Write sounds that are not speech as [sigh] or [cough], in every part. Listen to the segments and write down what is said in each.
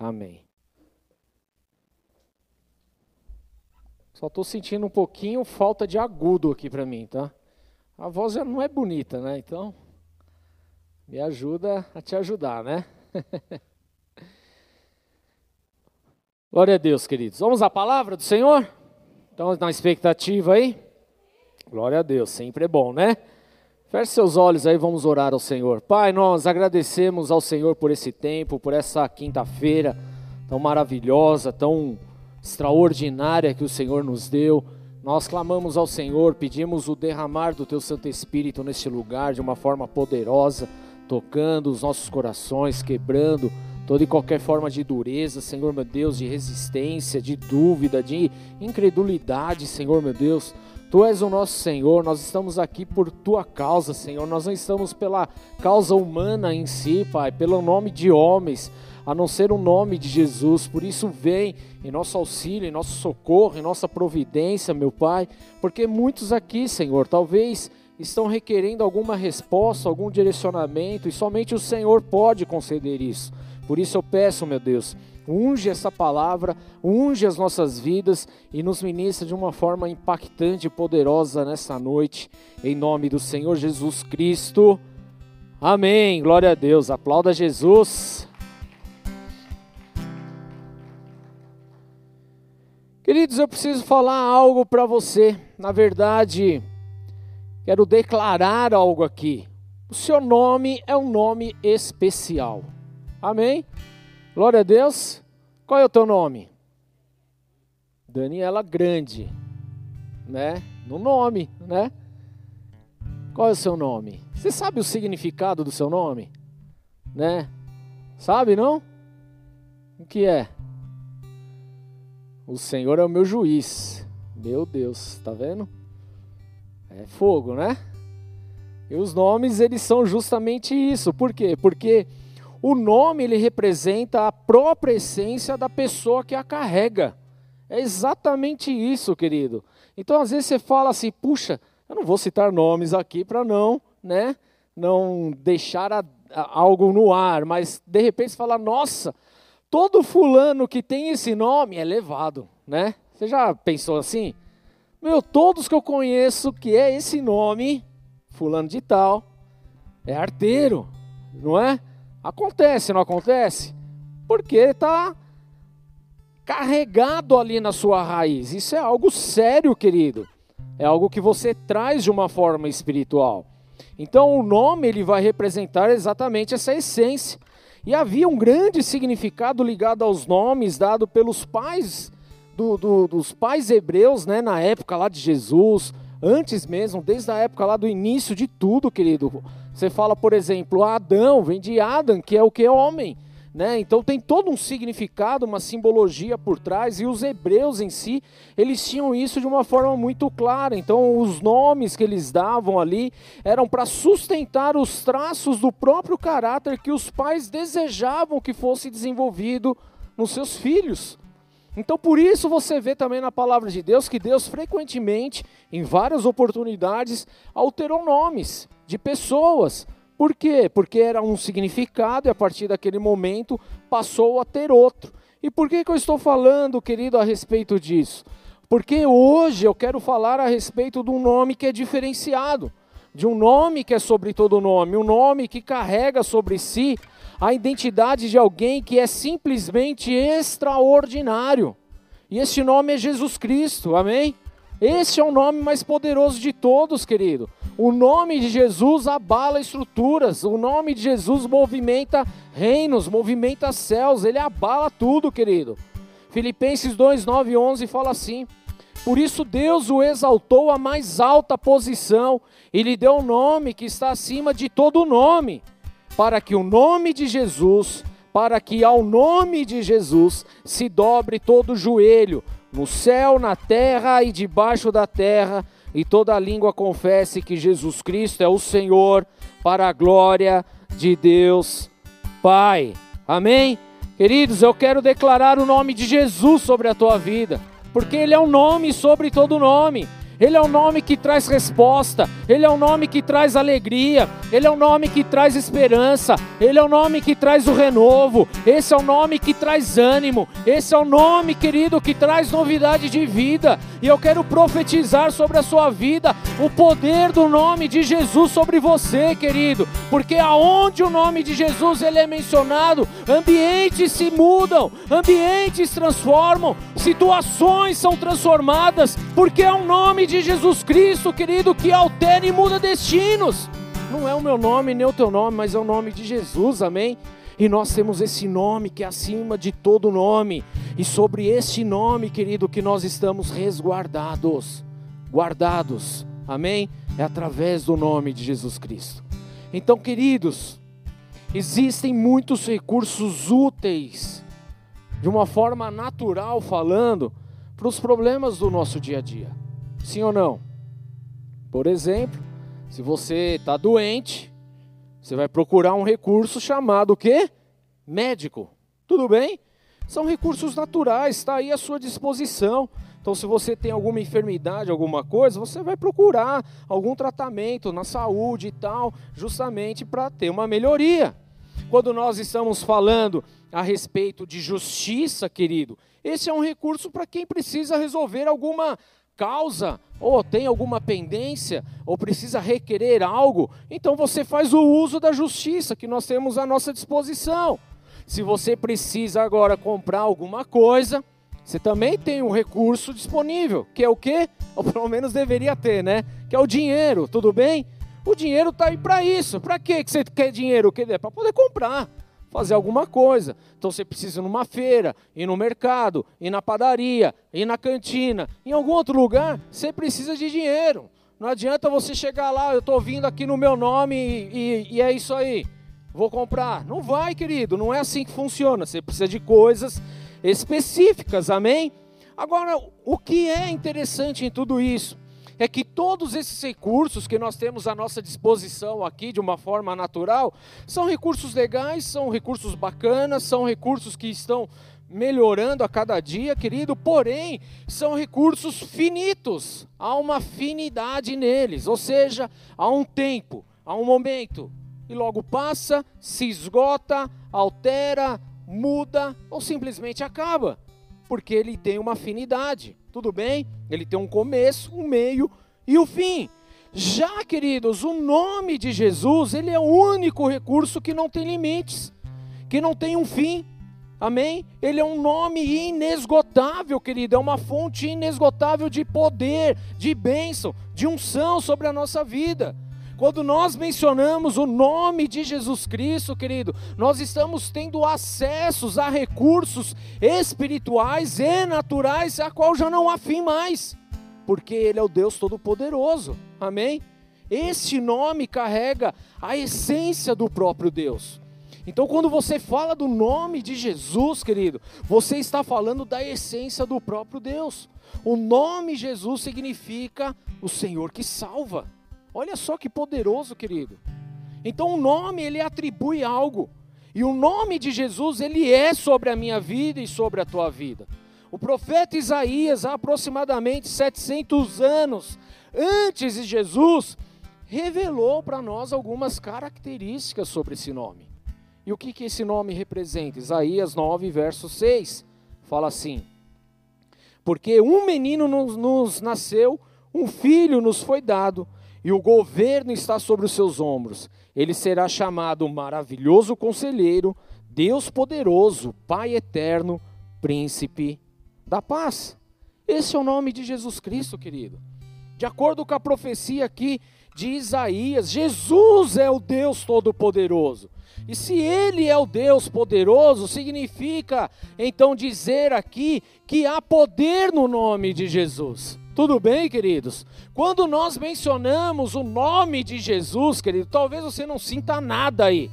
Amém. Só estou sentindo um pouquinho falta de agudo aqui para mim, tá? A voz já não é bonita, né? Então, me ajuda a te ajudar, né? [laughs] Glória a Deus, queridos. Vamos à palavra do Senhor? Estamos na expectativa aí? Glória a Deus, sempre é bom, né? Feche seus olhos aí, vamos orar ao Senhor. Pai, nós agradecemos ao Senhor por esse tempo, por essa quinta-feira tão maravilhosa, tão extraordinária que o Senhor nos deu. Nós clamamos ao Senhor, pedimos o derramar do Teu Santo Espírito neste lugar de uma forma poderosa, tocando os nossos corações, quebrando toda e qualquer forma de dureza, Senhor meu Deus, de resistência, de dúvida, de incredulidade, Senhor meu Deus. Tu és o nosso Senhor, nós estamos aqui por tua causa, Senhor. Nós não estamos pela causa humana em si, Pai, pelo nome de homens, a não ser o nome de Jesus. Por isso, vem em nosso auxílio, em nosso socorro, em nossa providência, meu Pai, porque muitos aqui, Senhor, talvez estão requerendo alguma resposta, algum direcionamento, e somente o Senhor pode conceder isso. Por isso eu peço, meu Deus, unge essa palavra, unge as nossas vidas e nos ministra de uma forma impactante e poderosa nessa noite, em nome do Senhor Jesus Cristo. Amém. Glória a Deus. Aplauda Jesus. Queridos, eu preciso falar algo para você. Na verdade, quero declarar algo aqui. O seu nome é um nome especial. Amém? Glória a Deus. Qual é o teu nome? Daniela Grande, né? No nome, né? Qual é o seu nome? Você sabe o significado do seu nome? Né? Sabe, não? O que é? O Senhor é o meu juiz. Meu Deus, tá vendo? É fogo, né? E os nomes, eles são justamente isso. Por quê? Porque o nome ele representa a própria essência da pessoa que a carrega. É exatamente isso, querido. Então, às vezes você fala assim: "Puxa, eu não vou citar nomes aqui para não, né, não deixar a, a, algo no ar", mas de repente você fala: "Nossa, todo fulano que tem esse nome é levado", né? Você já pensou assim? Meu, todos que eu conheço que é esse nome, fulano de tal, é arteiro, não é? Acontece, não acontece? Porque está carregado ali na sua raiz. Isso é algo sério, querido. É algo que você traz de uma forma espiritual. Então o nome ele vai representar exatamente essa essência. E havia um grande significado ligado aos nomes dado pelos pais do, do, dos pais hebreus, né, na época lá de Jesus, antes mesmo, desde a época lá do início de tudo, querido. Você fala, por exemplo, Adão, vem de Adam, que é o que é homem. Né? Então tem todo um significado, uma simbologia por trás, e os hebreus em si, eles tinham isso de uma forma muito clara. Então os nomes que eles davam ali eram para sustentar os traços do próprio caráter que os pais desejavam que fosse desenvolvido nos seus filhos. Então, por isso você vê também na palavra de Deus que Deus frequentemente, em várias oportunidades, alterou nomes de pessoas. Por quê? Porque era um significado e a partir daquele momento passou a ter outro. E por que, que eu estou falando, querido, a respeito disso? Porque hoje eu quero falar a respeito de um nome que é diferenciado, de um nome que é sobre todo nome, um nome que carrega sobre si a identidade de alguém que é simplesmente extraordinário. E este nome é Jesus Cristo, amém? Este é o nome mais poderoso de todos, querido. O nome de Jesus abala estruturas, o nome de Jesus movimenta reinos, movimenta céus, ele abala tudo, querido. Filipenses 2, 9 e 11 fala assim: Por isso Deus o exaltou à mais alta posição e lhe deu um nome que está acima de todo nome para que o nome de Jesus, para que ao nome de Jesus se dobre todo joelho, no céu, na terra e debaixo da terra, e toda língua confesse que Jesus Cristo é o Senhor, para a glória de Deus Pai. Amém? Queridos, eu quero declarar o nome de Jesus sobre a tua vida, porque Ele é um nome sobre todo nome. Ele é o nome que traz resposta, Ele é o nome que traz alegria, Ele é o nome que traz esperança, Ele é o nome que traz o renovo, esse é o nome que traz ânimo, esse é o nome, querido, que traz novidade de vida. E eu quero profetizar sobre a sua vida o poder do nome de Jesus sobre você, querido, porque aonde o nome de Jesus ele é mencionado, ambientes se mudam, ambientes transformam, situações são transformadas, porque é o nome de Jesus Cristo, querido, que altera e muda destinos. Não é o meu nome nem o teu nome, mas é o nome de Jesus, amém? E nós temos esse nome que é acima de todo nome. E sobre este nome, querido, que nós estamos resguardados, guardados. Amém? É através do nome de Jesus Cristo. Então, queridos, existem muitos recursos úteis, de uma forma natural falando, para os problemas do nosso dia a dia. Sim ou não? Por exemplo, se você está doente, você vai procurar um recurso chamado o quê? Médico. Tudo bem? São recursos naturais, está aí à sua disposição. Então, se você tem alguma enfermidade, alguma coisa, você vai procurar algum tratamento na saúde e tal, justamente para ter uma melhoria. Quando nós estamos falando a respeito de justiça, querido, esse é um recurso para quem precisa resolver alguma causa, ou tem alguma pendência, ou precisa requerer algo, então você faz o uso da justiça que nós temos à nossa disposição. Se você precisa agora comprar alguma coisa, você também tem um recurso disponível, que é o quê? [laughs] Ou pelo menos deveria ter, né? Que é o dinheiro, tudo bem? O dinheiro está aí para isso. Para que você quer dinheiro? Para poder comprar fazer alguma coisa. Então você precisa ir numa feira, ir no mercado, ir na padaria, ir na cantina, em algum outro lugar, você precisa de dinheiro. Não adianta você chegar lá, eu estou vindo aqui no meu nome e, e, e é isso aí, vou comprar. Não vai, querido, não é assim que funciona. Você precisa de coisas específicas, amém? Agora, o que é interessante em tudo isso? É que todos esses recursos que nós temos à nossa disposição aqui de uma forma natural são recursos legais, são recursos bacanas, são recursos que estão melhorando a cada dia, querido, porém são recursos finitos, há uma finidade neles, ou seja, há um tempo, há um momento, e logo passa, se esgota, altera, muda ou simplesmente acaba, porque ele tem uma afinidade. Tudo bem? Ele tem um começo, um meio e o um fim. Já, queridos, o nome de Jesus, ele é o único recurso que não tem limites, que não tem um fim. Amém? Ele é um nome inesgotável, querido, é uma fonte inesgotável de poder, de bênção, de unção sobre a nossa vida. Quando nós mencionamos o nome de Jesus Cristo, querido, nós estamos tendo acessos a recursos espirituais e naturais, a qual já não há fim mais, porque Ele é o Deus Todo-Poderoso. Amém? Este nome carrega a essência do próprio Deus. Então, quando você fala do nome de Jesus, querido, você está falando da essência do próprio Deus. O nome Jesus significa o Senhor que salva. Olha só que poderoso, querido. Então o nome ele atribui algo. E o nome de Jesus ele é sobre a minha vida e sobre a tua vida. O profeta Isaías, há aproximadamente 700 anos antes de Jesus, revelou para nós algumas características sobre esse nome. E o que, que esse nome representa? Isaías 9, verso 6, fala assim: Porque um menino nos, nos nasceu, um filho nos foi dado, e o governo está sobre os seus ombros. Ele será chamado Maravilhoso Conselheiro, Deus Poderoso, Pai Eterno, Príncipe da Paz. Esse é o nome de Jesus Cristo, querido. De acordo com a profecia aqui de Isaías, Jesus é o Deus Todo-Poderoso. E se Ele é o Deus poderoso, significa então dizer aqui que há poder no nome de Jesus. Tudo bem, queridos? Quando nós mencionamos o nome de Jesus, querido, talvez você não sinta nada aí,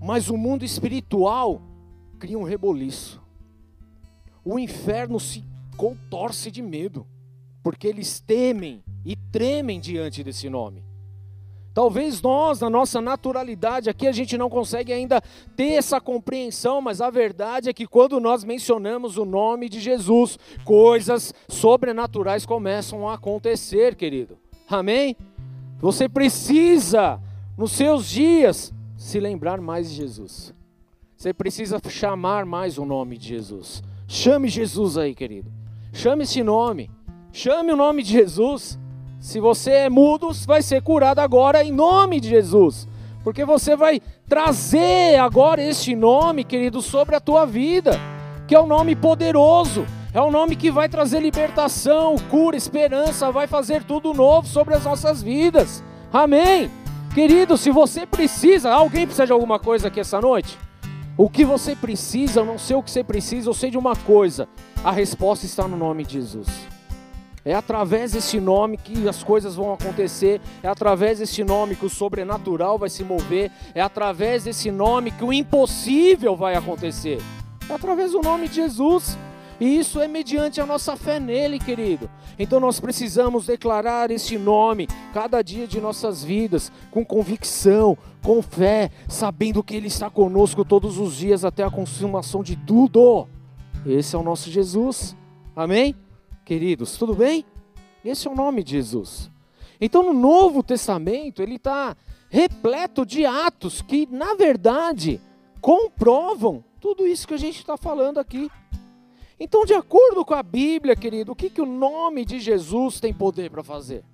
mas o mundo espiritual cria um reboliço. O inferno se contorce de medo, porque eles temem e tremem diante desse nome. Talvez nós, na nossa naturalidade aqui, a gente não consegue ainda ter essa compreensão, mas a verdade é que quando nós mencionamos o nome de Jesus, coisas sobrenaturais começam a acontecer, querido. Amém? Você precisa, nos seus dias, se lembrar mais de Jesus. Você precisa chamar mais o nome de Jesus. Chame Jesus aí, querido. Chame esse nome. Chame o nome de Jesus. Se você é mudo, vai ser curado agora em nome de Jesus. Porque você vai trazer agora este nome, querido, sobre a tua vida, que é um nome poderoso, é um nome que vai trazer libertação, cura, esperança, vai fazer tudo novo sobre as nossas vidas. Amém. Querido, se você precisa, alguém precisa de alguma coisa aqui essa noite? O que você precisa, eu não sei o que você precisa, eu sei de uma coisa: a resposta está no nome de Jesus. É através desse nome que as coisas vão acontecer, é através desse nome que o sobrenatural vai se mover, é através desse nome que o impossível vai acontecer. É através do nome de Jesus. E isso é mediante a nossa fé nele, querido. Então nós precisamos declarar esse nome cada dia de nossas vidas, com convicção, com fé, sabendo que ele está conosco todos os dias até a consumação de tudo. Esse é o nosso Jesus. Amém? Queridos, tudo bem? Esse é o nome de Jesus. Então, no Novo Testamento, ele está repleto de atos que, na verdade, comprovam tudo isso que a gente está falando aqui. Então, de acordo com a Bíblia, querido, o que, que o nome de Jesus tem poder para fazer?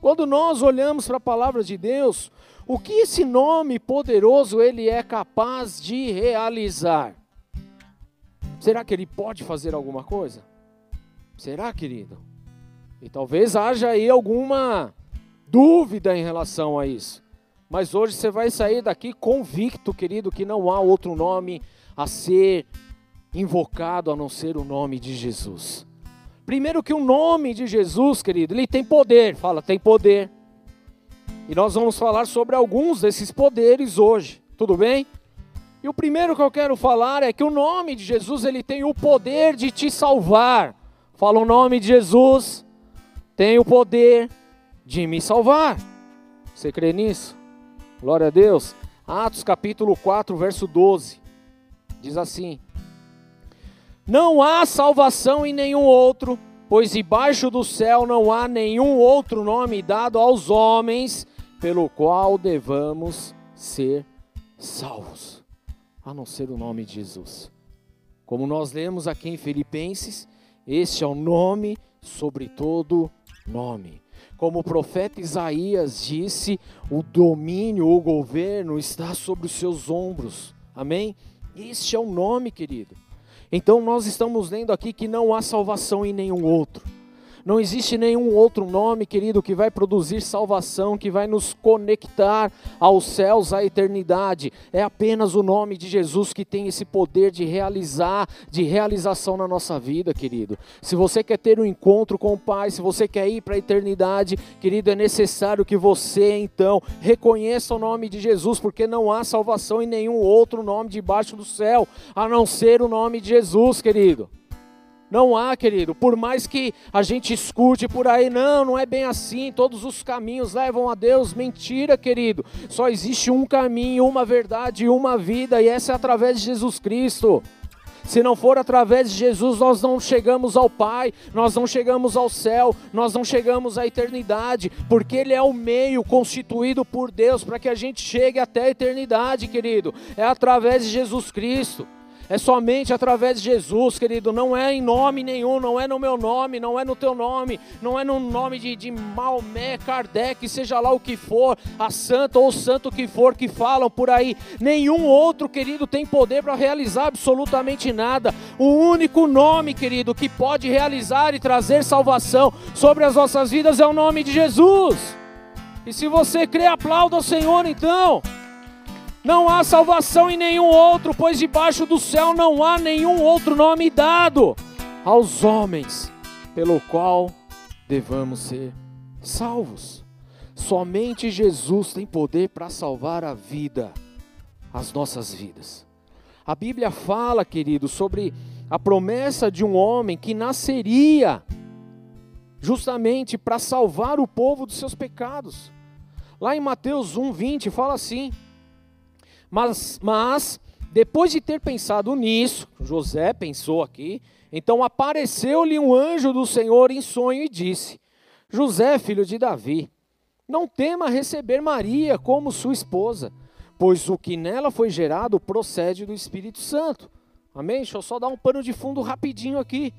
Quando nós olhamos para a palavra de Deus, o que esse nome poderoso ele é capaz de realizar? Será que ele pode fazer alguma coisa? Será, querido? E talvez haja aí alguma dúvida em relação a isso. Mas hoje você vai sair daqui convicto, querido, que não há outro nome a ser invocado a não ser o nome de Jesus. Primeiro que o nome de Jesus, querido, ele tem poder. Fala, tem poder. E nós vamos falar sobre alguns desses poderes hoje. Tudo bem? E o primeiro que eu quero falar é que o nome de Jesus, ele tem o poder de te salvar. Fala o nome de Jesus, tem o poder de me salvar. Você crê nisso? Glória a Deus. Atos capítulo 4, verso 12. Diz assim: Não há salvação em nenhum outro, pois debaixo do céu não há nenhum outro nome dado aos homens pelo qual devamos ser salvos, a não ser o nome de Jesus. Como nós lemos aqui em Filipenses, este é o nome sobre todo nome. Como o profeta Isaías disse, o domínio, o governo está sobre os seus ombros. Amém? Este é o nome, querido. Então nós estamos lendo aqui que não há salvação em nenhum outro. Não existe nenhum outro nome, querido, que vai produzir salvação, que vai nos conectar aos céus, à eternidade. É apenas o nome de Jesus que tem esse poder de realizar, de realização na nossa vida, querido. Se você quer ter um encontro com o Pai, se você quer ir para a eternidade, querido, é necessário que você então reconheça o nome de Jesus, porque não há salvação em nenhum outro nome debaixo do céu, a não ser o nome de Jesus, querido. Não há, querido. Por mais que a gente escute por aí, não, não é bem assim. Todos os caminhos levam a Deus. Mentira, querido. Só existe um caminho, uma verdade uma vida, e essa é através de Jesus Cristo. Se não for através de Jesus, nós não chegamos ao Pai, nós não chegamos ao céu, nós não chegamos à eternidade, porque Ele é o meio constituído por Deus para que a gente chegue até a eternidade, querido. É através de Jesus Cristo. É somente através de Jesus, querido. Não é em nome nenhum, não é no meu nome, não é no teu nome, não é no nome de, de Maomé, Kardec, seja lá o que for, a santa ou o santo que for que falam por aí. Nenhum outro, querido, tem poder para realizar absolutamente nada. O único nome, querido, que pode realizar e trazer salvação sobre as nossas vidas é o nome de Jesus. E se você crê, aplauda o Senhor então. Não há salvação em nenhum outro, pois debaixo do céu não há nenhum outro nome dado aos homens pelo qual devamos ser salvos. Somente Jesus tem poder para salvar a vida, as nossas vidas. A Bíblia fala, querido, sobre a promessa de um homem que nasceria justamente para salvar o povo dos seus pecados. Lá em Mateus 1:20 fala assim: mas, mas depois de ter pensado nisso, José pensou aqui, então apareceu-lhe um anjo do Senhor em sonho e disse: José, filho de Davi, não tema receber Maria como sua esposa, pois o que nela foi gerado procede do Espírito Santo. Amém? Deixa eu só dar um pano de fundo rapidinho aqui.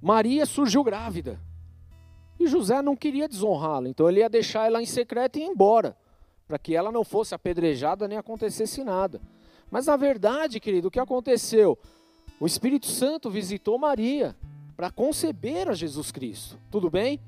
Maria surgiu grávida. E José não queria desonrá-la, então ele ia deixar ela em secreto e ir embora, para que ela não fosse apedrejada nem acontecesse nada. Mas na verdade, querido, o que aconteceu? O Espírito Santo visitou Maria para conceber a Jesus Cristo. Tudo bem?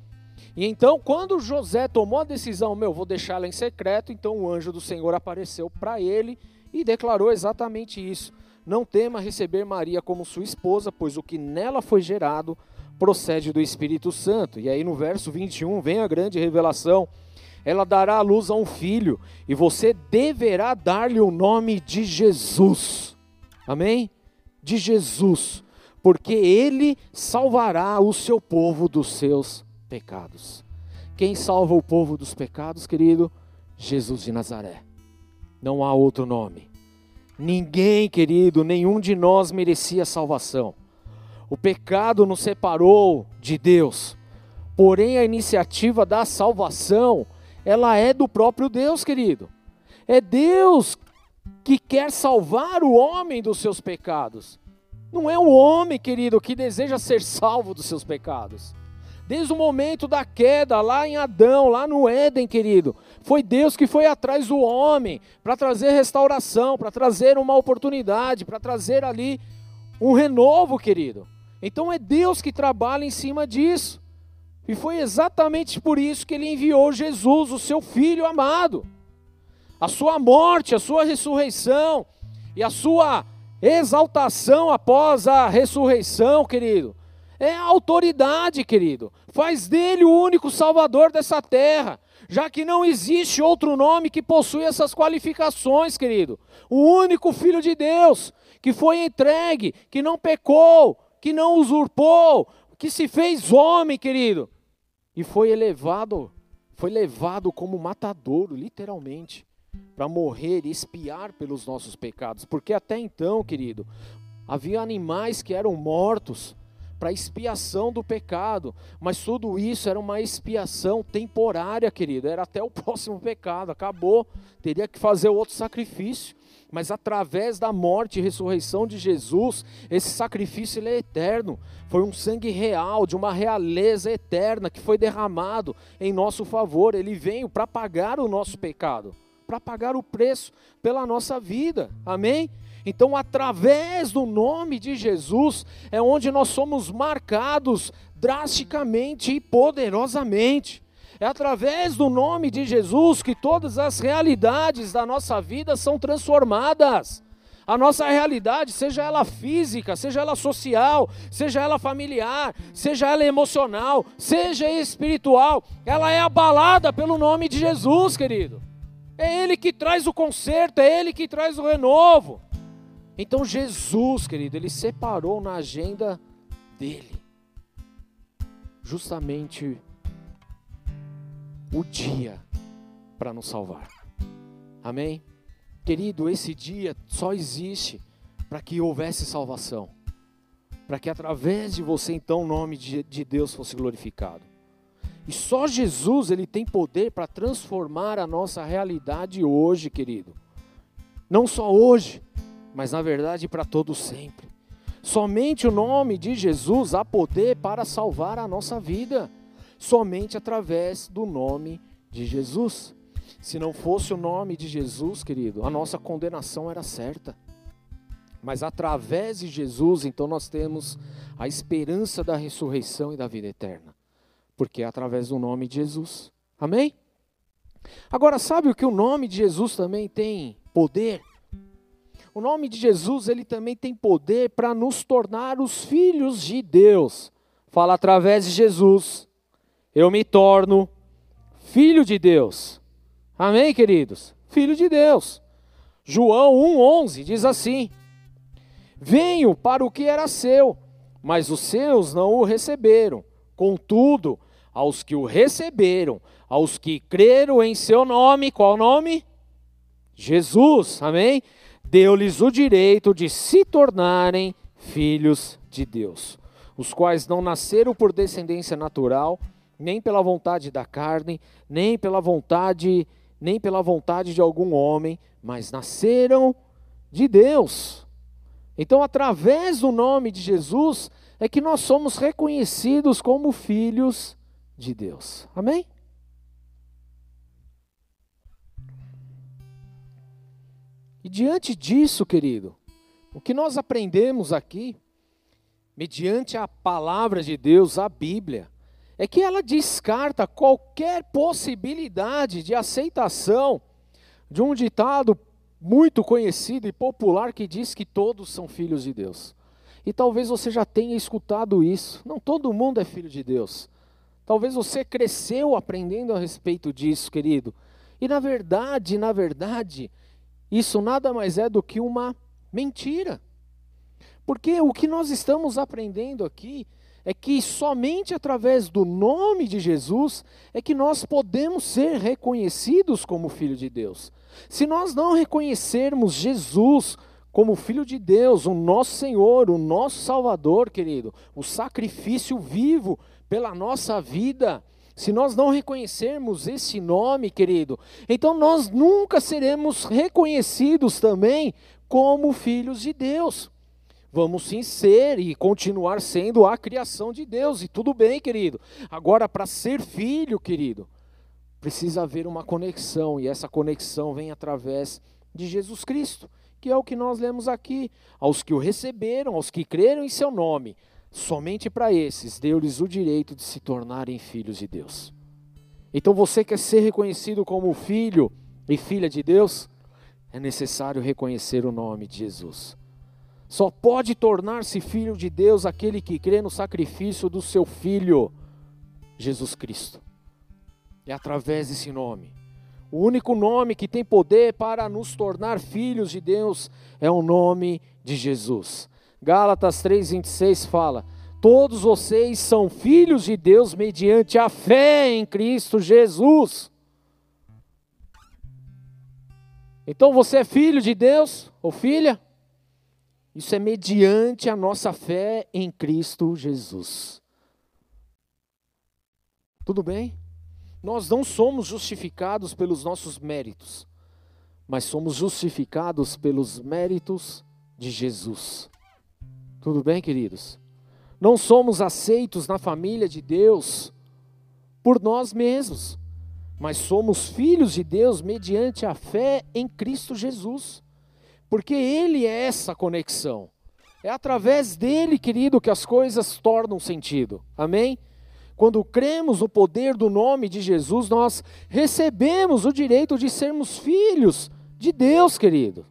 E então, quando José tomou a decisão, meu, vou deixar ela em secreto, então o anjo do Senhor apareceu para ele e declarou exatamente isso. Não tema receber Maria como sua esposa, pois o que nela foi gerado procede do Espírito Santo. E aí no verso 21 vem a grande revelação. Ela dará à luz a um filho, e você deverá dar-lhe o nome de Jesus. Amém? de Jesus, porque ele salvará o seu povo dos seus pecados. Quem salva o povo dos pecados, querido? Jesus de Nazaré. Não há outro nome. Ninguém, querido, nenhum de nós merecia salvação. O pecado nos separou de Deus. Porém, a iniciativa da salvação, ela é do próprio Deus, querido. É Deus que quer salvar o homem dos seus pecados. Não é o homem, querido, que deseja ser salvo dos seus pecados. Desde o momento da queda, lá em Adão, lá no Éden, querido, foi Deus que foi atrás do homem para trazer restauração, para trazer uma oportunidade, para trazer ali um renovo, querido. Então é Deus que trabalha em cima disso. E foi exatamente por isso que ele enviou Jesus, o seu filho amado a sua morte, a sua ressurreição e a sua exaltação após a ressurreição, querido. É autoridade, querido. Faz dele o único salvador dessa terra, já que não existe outro nome que possui essas qualificações, querido. O único filho de Deus que foi entregue, que não pecou, que não usurpou, que se fez homem, querido, e foi elevado, foi levado como matadouro, literalmente para morrer e expiar pelos nossos pecados. Porque até então, querido, havia animais que eram mortos para expiação do pecado, mas tudo isso era uma expiação temporária, querido, era até o [laughs] próximo pecado, acabou, teria que fazer outro sacrifício. Mas através da morte e ressurreição de Jesus, esse sacrifício ele é eterno. Foi um sangue real, de uma realeza eterna que foi derramado em nosso favor. Ele veio para pagar o nosso pecado para pagar o preço pela nossa vida. Amém? Então, através do nome de Jesus, é onde nós somos marcados drasticamente e poderosamente. É através do nome de Jesus que todas as realidades da nossa vida são transformadas. A nossa realidade, seja ela física, seja ela social, seja ela familiar, seja ela emocional, seja espiritual, ela é abalada pelo nome de Jesus, querido. É Ele que traz o conserto, é Ele que traz o renovo. Então Jesus, querido, Ele separou na agenda dele justamente o dia para nos salvar. Amém? Querido, esse dia só existe para que houvesse salvação. Para que através de você, então, o nome de, de Deus fosse glorificado. E só Jesus ele tem poder para transformar a nossa realidade hoje, querido. Não só hoje, mas na verdade para todo sempre. Somente o nome de Jesus há poder para salvar a nossa vida. Somente através do nome de Jesus. Se não fosse o nome de Jesus, querido, a nossa condenação era certa. Mas através de Jesus, então nós temos a esperança da ressurreição e da vida eterna porque é através do nome de Jesus. Amém? Agora, sabe o que o nome de Jesus também tem poder? O nome de Jesus, ele também tem poder para nos tornar os filhos de Deus. Fala através de Jesus, eu me torno filho de Deus. Amém, queridos? Filho de Deus. João 1:11 diz assim: Venho para o que era seu, mas os seus não o receberam. Contudo, aos que o receberam, aos que creram em seu nome, qual nome? Jesus, amém? Deu-lhes o direito de se tornarem filhos de Deus, os quais não nasceram por descendência natural, nem pela vontade da carne, nem pela vontade, nem pela vontade de algum homem, mas nasceram de Deus. Então, através do nome de Jesus, é que nós somos reconhecidos como filhos de Deus. Amém? E diante disso, querido, o que nós aprendemos aqui, mediante a palavra de Deus, a Bíblia, é que ela descarta qualquer possibilidade de aceitação de um ditado muito conhecido e popular que diz que todos são filhos de Deus. E talvez você já tenha escutado isso. Não todo mundo é filho de Deus. Talvez você cresceu aprendendo a respeito disso, querido. E na verdade, na verdade, isso nada mais é do que uma mentira. Porque o que nós estamos aprendendo aqui é que somente através do nome de Jesus é que nós podemos ser reconhecidos como filho de Deus. Se nós não reconhecermos Jesus como filho de Deus, o nosso Senhor, o nosso Salvador, querido, o sacrifício vivo pela nossa vida, se nós não reconhecermos esse nome, querido, então nós nunca seremos reconhecidos também como filhos de Deus. Vamos sim ser e continuar sendo a criação de Deus, e tudo bem, querido. Agora, para ser filho, querido, precisa haver uma conexão, e essa conexão vem através de Jesus Cristo, que é o que nós lemos aqui. Aos que o receberam, aos que creram em seu nome, somente para esses deu-lhes o direito de se tornarem filhos de Deus. Então, você quer ser reconhecido como filho e filha de Deus? É necessário reconhecer o nome de Jesus. Só pode tornar-se filho de Deus aquele que crê no sacrifício do seu filho, Jesus Cristo. É através desse nome. O único nome que tem poder para nos tornar filhos de Deus é o nome de Jesus. Gálatas 3:26 fala: Todos vocês são filhos de Deus mediante a fé em Cristo Jesus. Então você é filho de Deus ou filha? Isso é mediante a nossa fé em Cristo Jesus. Tudo bem? Nós não somos justificados pelos nossos méritos, mas somos justificados pelos méritos de Jesus. Tudo bem, queridos? Não somos aceitos na família de Deus por nós mesmos, mas somos filhos de Deus mediante a fé em Cristo Jesus. Porque Ele é essa conexão. É através dele, querido, que as coisas tornam sentido. Amém? Quando cremos no poder do nome de Jesus, nós recebemos o direito de sermos filhos de Deus, querido.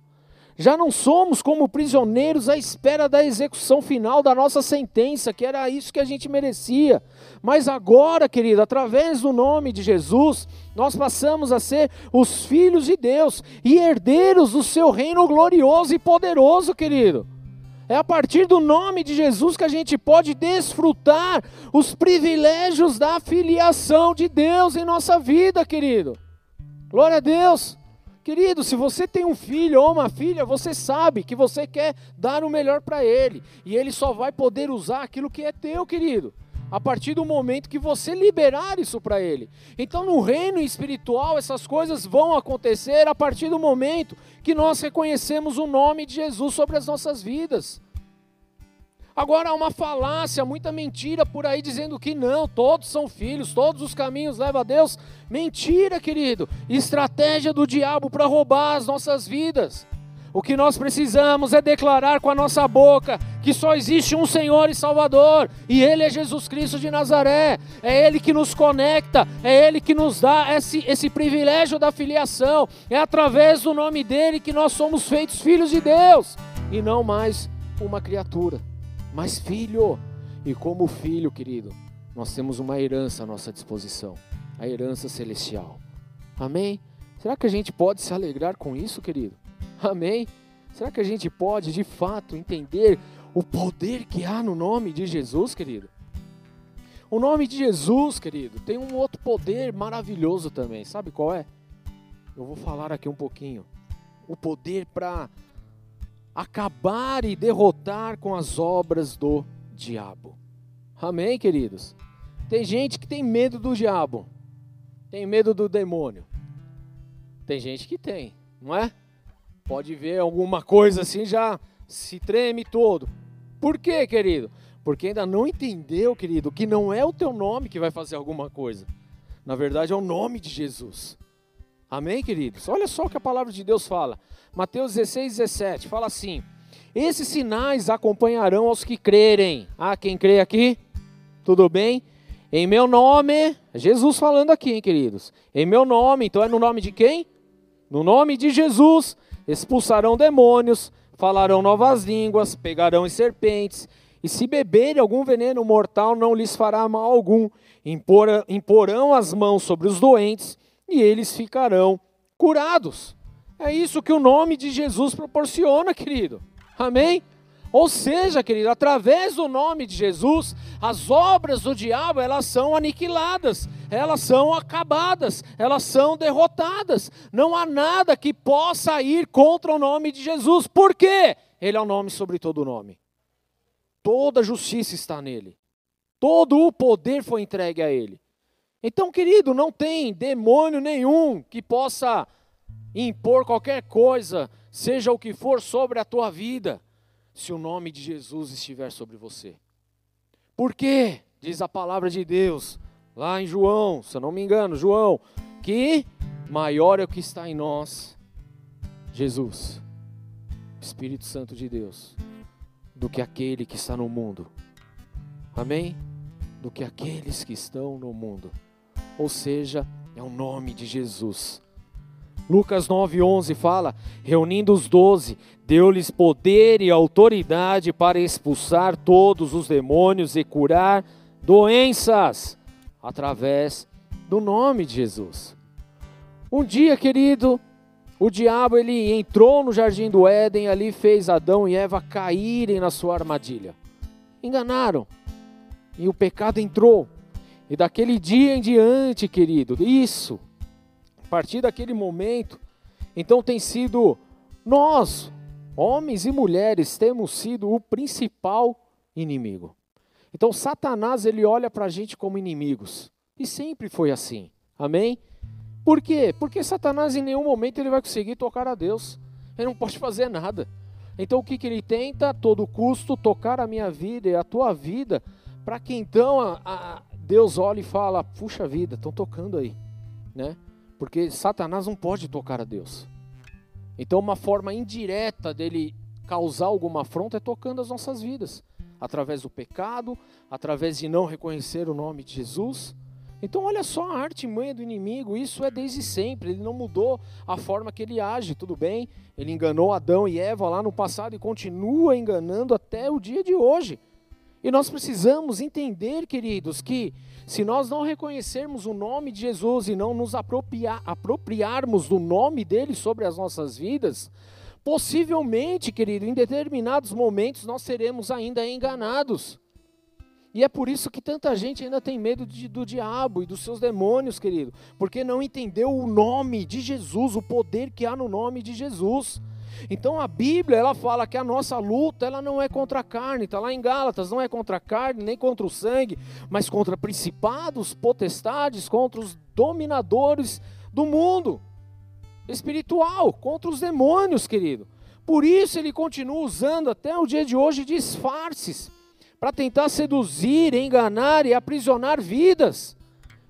Já não somos como prisioneiros à espera da execução final da nossa sentença, que era isso que a gente merecia. Mas agora, querido, através do nome de Jesus, nós passamos a ser os filhos de Deus e herdeiros do seu reino glorioso e poderoso, querido. É a partir do nome de Jesus que a gente pode desfrutar os privilégios da filiação de Deus em nossa vida, querido. Glória a Deus. Querido, se você tem um filho ou uma filha, você sabe que você quer dar o melhor para ele. E ele só vai poder usar aquilo que é teu, querido. A partir do momento que você liberar isso para ele. Então, no reino espiritual, essas coisas vão acontecer a partir do momento que nós reconhecemos o nome de Jesus sobre as nossas vidas. Agora há uma falácia, muita mentira por aí dizendo que não, todos são filhos, todos os caminhos levam a Deus. Mentira, querido. Estratégia do diabo para roubar as nossas vidas. O que nós precisamos é declarar com a nossa boca que só existe um Senhor e Salvador, e Ele é Jesus Cristo de Nazaré. É Ele que nos conecta, é Ele que nos dá esse, esse privilégio da filiação. É através do nome dEle que nós somos feitos filhos de Deus, e não mais uma criatura mas filho. E como filho, querido, nós temos uma herança à nossa disposição a herança celestial. Amém? Será que a gente pode se alegrar com isso, querido? Amém? Será que a gente pode, de fato, entender o poder que há no nome de Jesus, querido? O nome de Jesus, querido, tem um outro poder maravilhoso também. Sabe qual é? Eu vou falar aqui um pouquinho. O poder para acabar e derrotar com as obras do diabo. Amém, queridos? Tem gente que tem medo do diabo, tem medo do demônio. Tem gente que tem, não é? Pode ver alguma coisa assim, já se treme todo. Por quê, querido? Porque ainda não entendeu, querido, que não é o teu nome que vai fazer alguma coisa. Na verdade, é o nome de Jesus. Amém, queridos? Olha só o que a palavra de Deus fala. Mateus 16, 17, fala assim: Esses sinais acompanharão aos que crerem. Ah, quem crê aqui? Tudo bem? Em meu nome, Jesus falando aqui, hein, queridos? Em meu nome, então é no nome de quem? No nome de Jesus, expulsarão demônios, falarão novas línguas, pegarão em serpentes, e se beberem algum veneno mortal, não lhes fará mal algum. Imporão as mãos sobre os doentes, e eles ficarão curados. É isso que o nome de Jesus proporciona, querido. Amém? Ou seja, querido, através do nome de Jesus, as obras do diabo, elas são aniquiladas, elas são acabadas, elas são derrotadas. Não há nada que possa ir contra o nome de Jesus. Por quê? Ele é o nome sobre todo nome. Toda justiça está nele. Todo o poder foi entregue a ele. Então, querido, não tem demônio nenhum que possa impor qualquer coisa, seja o que for, sobre a tua vida, se o nome de Jesus estiver sobre você. Por quê? Diz a palavra de Deus, lá em João, se eu não me engano, João, que maior é o que está em nós, Jesus, Espírito Santo de Deus, do que aquele que está no mundo. Amém? Do que aqueles que estão no mundo ou seja, é o nome de Jesus. Lucas 9,11 fala: reunindo os doze, deu-lhes poder e autoridade para expulsar todos os demônios e curar doenças, através do nome de Jesus. Um dia, querido, o diabo ele entrou no jardim do Éden, ali fez Adão e Eva caírem na sua armadilha. Enganaram. E o pecado entrou. E daquele dia em diante, querido, isso, a partir daquele momento, então tem sido nós, homens e mulheres, temos sido o principal inimigo. Então Satanás ele olha para a gente como inimigos e sempre foi assim. Amém? Por quê? Porque Satanás em nenhum momento ele vai conseguir tocar a Deus. Ele não pode fazer nada. Então o que, que ele tenta? A todo custo tocar a minha vida e a tua vida, para que então a, a, Deus olha e fala: puxa vida, estão tocando aí, né? Porque Satanás não pode tocar a Deus. Então, uma forma indireta dele causar alguma afronta é tocando as nossas vidas, através do pecado, através de não reconhecer o nome de Jesus. Então, olha só a arte mãe do inimigo, isso é desde sempre, ele não mudou a forma que ele age, tudo bem? Ele enganou Adão e Eva lá no passado e continua enganando até o dia de hoje. E nós precisamos entender, queridos, que se nós não reconhecermos o nome de Jesus e não nos apropriar, apropriarmos do nome dele sobre as nossas vidas, possivelmente, querido, em determinados momentos nós seremos ainda enganados. E é por isso que tanta gente ainda tem medo de, do diabo e dos seus demônios, querido, porque não entendeu o nome de Jesus, o poder que há no nome de Jesus. Então a Bíblia ela fala que a nossa luta ela não é contra a carne, está lá em Gálatas, não é contra a carne nem contra o sangue, mas contra principados, potestades, contra os dominadores do mundo espiritual, contra os demônios, querido. Por isso ele continua usando até o dia de hoje disfarces para tentar seduzir, enganar e aprisionar vidas.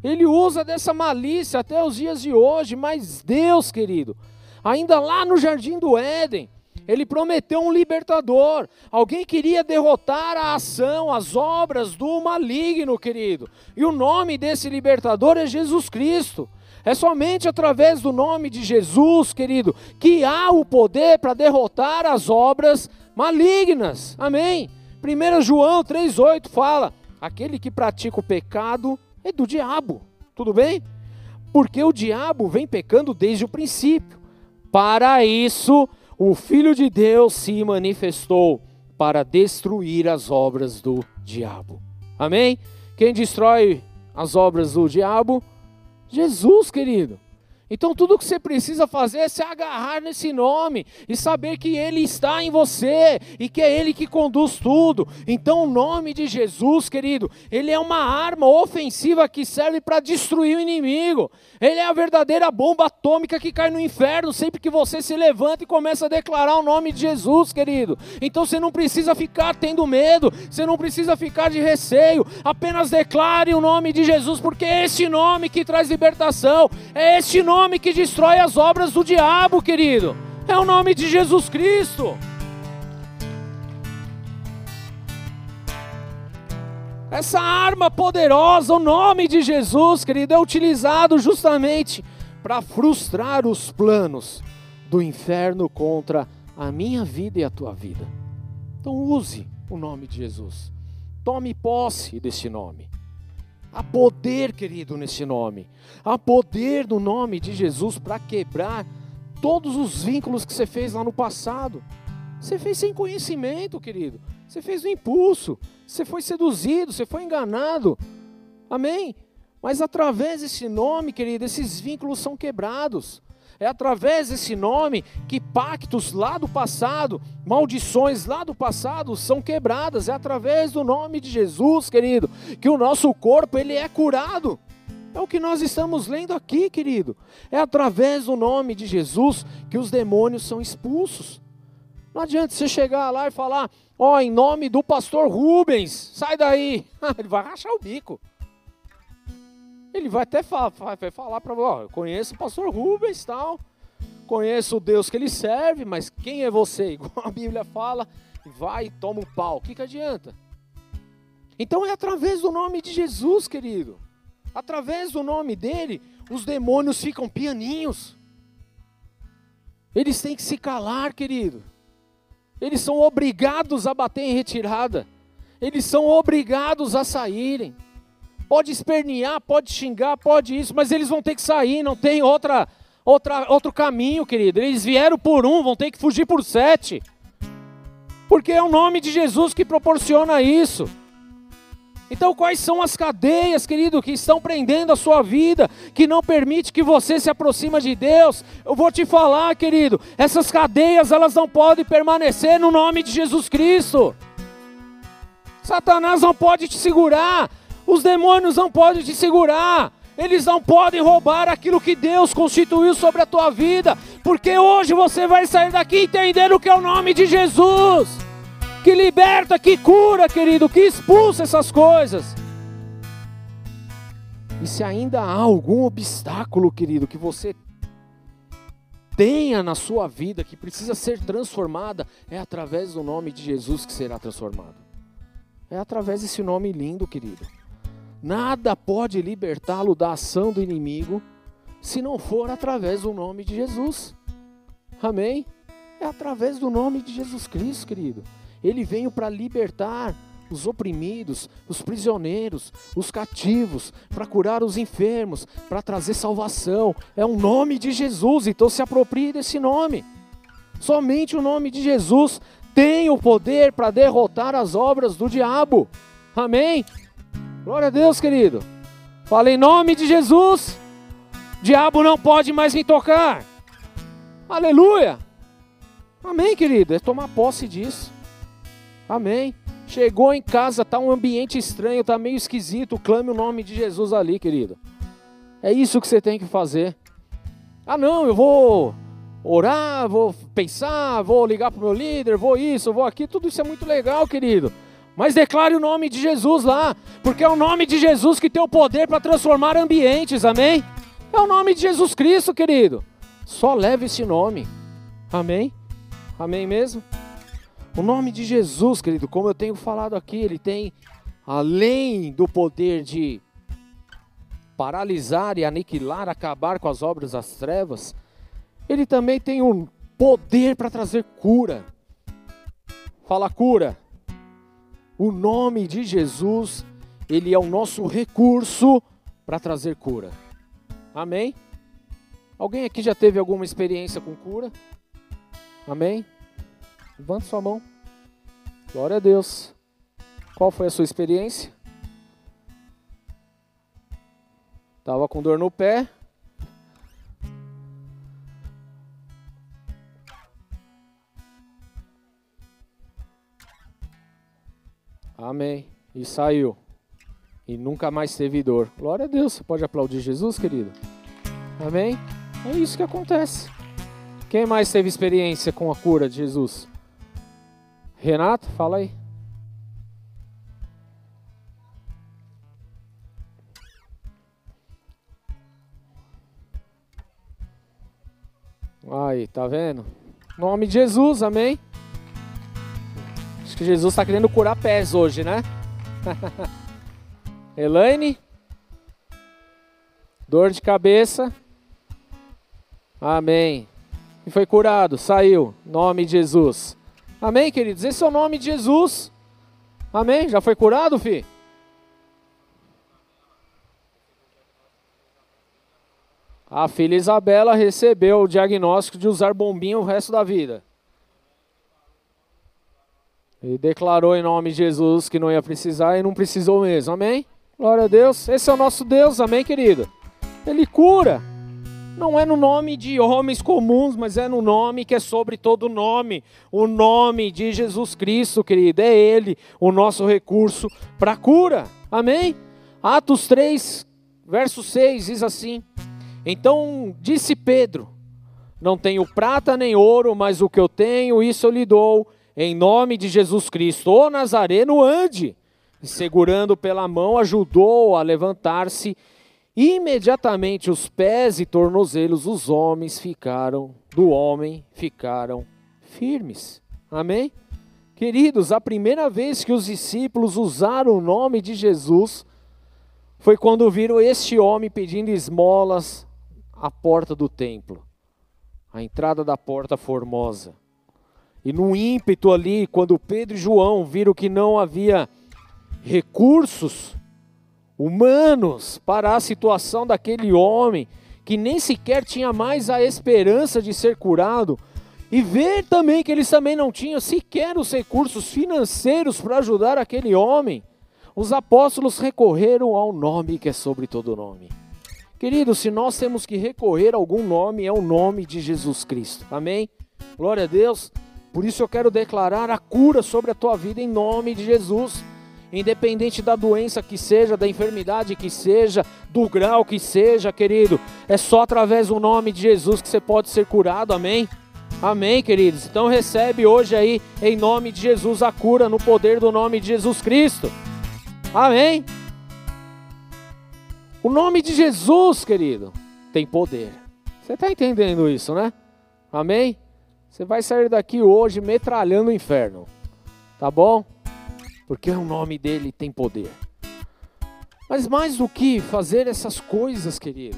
Ele usa dessa malícia até os dias de hoje, mas Deus, querido, Ainda lá no jardim do Éden, ele prometeu um libertador. Alguém queria derrotar a ação, as obras do maligno, querido. E o nome desse libertador é Jesus Cristo. É somente através do nome de Jesus, querido, que há o poder para derrotar as obras malignas. Amém? 1 João 3,8 fala: aquele que pratica o pecado é do diabo. Tudo bem? Porque o diabo vem pecando desde o princípio. Para isso, o Filho de Deus se manifestou para destruir as obras do diabo. Amém? Quem destrói as obras do diabo? Jesus, querido. Então tudo que você precisa fazer é se agarrar nesse nome e saber que Ele está em você e que é Ele que conduz tudo. Então o nome de Jesus, querido, ele é uma arma ofensiva que serve para destruir o inimigo. Ele é a verdadeira bomba atômica que cai no inferno sempre que você se levanta e começa a declarar o nome de Jesus, querido. Então você não precisa ficar tendo medo, você não precisa ficar de receio. Apenas declare o nome de Jesus, porque é este nome que traz libertação, é este nome nome que destrói as obras do diabo, querido. É o nome de Jesus Cristo. Essa arma poderosa, o nome de Jesus, querido, é utilizado justamente para frustrar os planos do inferno contra a minha vida e a tua vida. Então use o nome de Jesus. Tome posse desse nome. Há poder, querido, nesse nome. Há poder no nome de Jesus para quebrar todos os vínculos que você fez lá no passado. Você fez sem conhecimento, querido. Você fez no impulso. Você foi seduzido, você foi enganado. Amém? Mas através desse nome, querido, esses vínculos são quebrados. É através desse nome que pactos lá do passado, maldições lá do passado são quebradas. É através do nome de Jesus, querido, que o nosso corpo ele é curado. É o que nós estamos lendo aqui, querido. É através do nome de Jesus que os demônios são expulsos. Não adianta você chegar lá e falar, ó, oh, em nome do pastor Rubens, sai daí. [laughs] Ele vai rachar o bico. Ele vai até falar, vai falar para você, eu conheço o pastor Rubens tal, conheço o Deus que ele serve, mas quem é você? [laughs] Igual a Bíblia fala, vai e toma um pau. O que, que adianta? Então é através do nome de Jesus, querido. Através do nome dele, os demônios ficam pianinhos. Eles têm que se calar, querido. Eles são obrigados a bater em retirada. Eles são obrigados a saírem. Pode espernear, pode xingar, pode isso, mas eles vão ter que sair, não tem outra, outra, outro caminho, querido. Eles vieram por um, vão ter que fugir por sete. Porque é o nome de Jesus que proporciona isso. Então, quais são as cadeias, querido, que estão prendendo a sua vida, que não permite que você se aproxime de Deus? Eu vou te falar, querido, essas cadeias elas não podem permanecer no nome de Jesus Cristo. Satanás não pode te segurar. Os demônios não podem te segurar. Eles não podem roubar aquilo que Deus constituiu sobre a tua vida, porque hoje você vai sair daqui entendendo que é o nome de Jesus, que liberta, que cura, querido, que expulsa essas coisas. E se ainda há algum obstáculo, querido, que você tenha na sua vida que precisa ser transformada, é através do nome de Jesus que será transformado. É através desse nome lindo, querido. Nada pode libertá-lo da ação do inimigo se não for através do nome de Jesus. Amém? É através do nome de Jesus Cristo, querido. Ele veio para libertar os oprimidos, os prisioneiros, os cativos, para curar os enfermos, para trazer salvação. É o nome de Jesus, então se aproprie desse nome. Somente o nome de Jesus tem o poder para derrotar as obras do diabo. Amém? Glória a Deus, querido. Fala em nome de Jesus. Diabo não pode mais me tocar. Aleluia. Amém, querido. É tomar posse disso. Amém. Chegou em casa, tá um ambiente estranho, tá meio esquisito. Clame o nome de Jesus ali, querido. É isso que você tem que fazer. Ah, não, eu vou orar, vou pensar, vou ligar pro meu líder, vou isso, vou aqui. Tudo isso é muito legal, querido. Mas declare o nome de Jesus lá, porque é o nome de Jesus que tem o poder para transformar ambientes, amém? É o nome de Jesus Cristo, querido. Só leve esse nome, amém? Amém mesmo? O nome de Jesus, querido, como eu tenho falado aqui, ele tem, além do poder de paralisar e aniquilar, acabar com as obras das trevas, ele também tem um poder para trazer cura. Fala cura. O nome de Jesus, ele é o nosso recurso para trazer cura. Amém? Alguém aqui já teve alguma experiência com cura? Amém? Levanta sua mão. Glória a Deus. Qual foi a sua experiência? Tava com dor no pé. Amém. E saiu. E nunca mais teve dor. Glória a Deus. Você pode aplaudir Jesus, querido? Amém? É isso que acontece. Quem mais teve experiência com a cura de Jesus? Renato, fala aí. Aí, tá vendo? Nome de Jesus, amém? Acho que Jesus está querendo curar pés hoje, né? [laughs] Elaine? Dor de cabeça? Amém. E foi curado, saiu. Nome de Jesus. Amém, queridos? Esse é o nome de Jesus. Amém? Já foi curado, filho? A filha Isabela recebeu o diagnóstico de usar bombinha o resto da vida. E declarou em nome de Jesus que não ia precisar e não precisou mesmo. Amém? Glória a Deus. Esse é o nosso Deus. Amém, querido? Ele cura. Não é no nome de homens comuns, mas é no nome que é sobre todo nome. O nome de Jesus Cristo, querido. É Ele o nosso recurso para cura. Amém? Atos 3, verso 6 diz assim. Então disse Pedro: Não tenho prata nem ouro, mas o que eu tenho, isso eu lhe dou, em nome de Jesus Cristo. O Nazareno, ande. E segurando pela mão, ajudou a levantar-se. Imediatamente os pés e tornozelos dos homens ficaram, do homem ficaram firmes. Amém? Queridos, a primeira vez que os discípulos usaram o nome de Jesus foi quando viram este homem pedindo esmolas a porta do templo, a entrada da porta formosa. E no ímpeto ali, quando Pedro e João viram que não havia recursos humanos para a situação daquele homem, que nem sequer tinha mais a esperança de ser curado, e ver também que eles também não tinham sequer os recursos financeiros para ajudar aquele homem, os apóstolos recorreram ao nome que é sobre todo nome. Querido, se nós temos que recorrer a algum nome, é o nome de Jesus Cristo. Amém? Glória a Deus. Por isso eu quero declarar a cura sobre a tua vida em nome de Jesus. Independente da doença que seja, da enfermidade que seja, do grau que seja, querido, é só através do nome de Jesus que você pode ser curado. Amém? Amém, queridos. Então recebe hoje aí, em nome de Jesus, a cura no poder do nome de Jesus Cristo. Amém. O nome de Jesus, querido, tem poder. Você está entendendo isso, né? Amém? Você vai sair daqui hoje metralhando o inferno. Tá bom? Porque o nome dele tem poder. Mas mais do que fazer essas coisas, querido,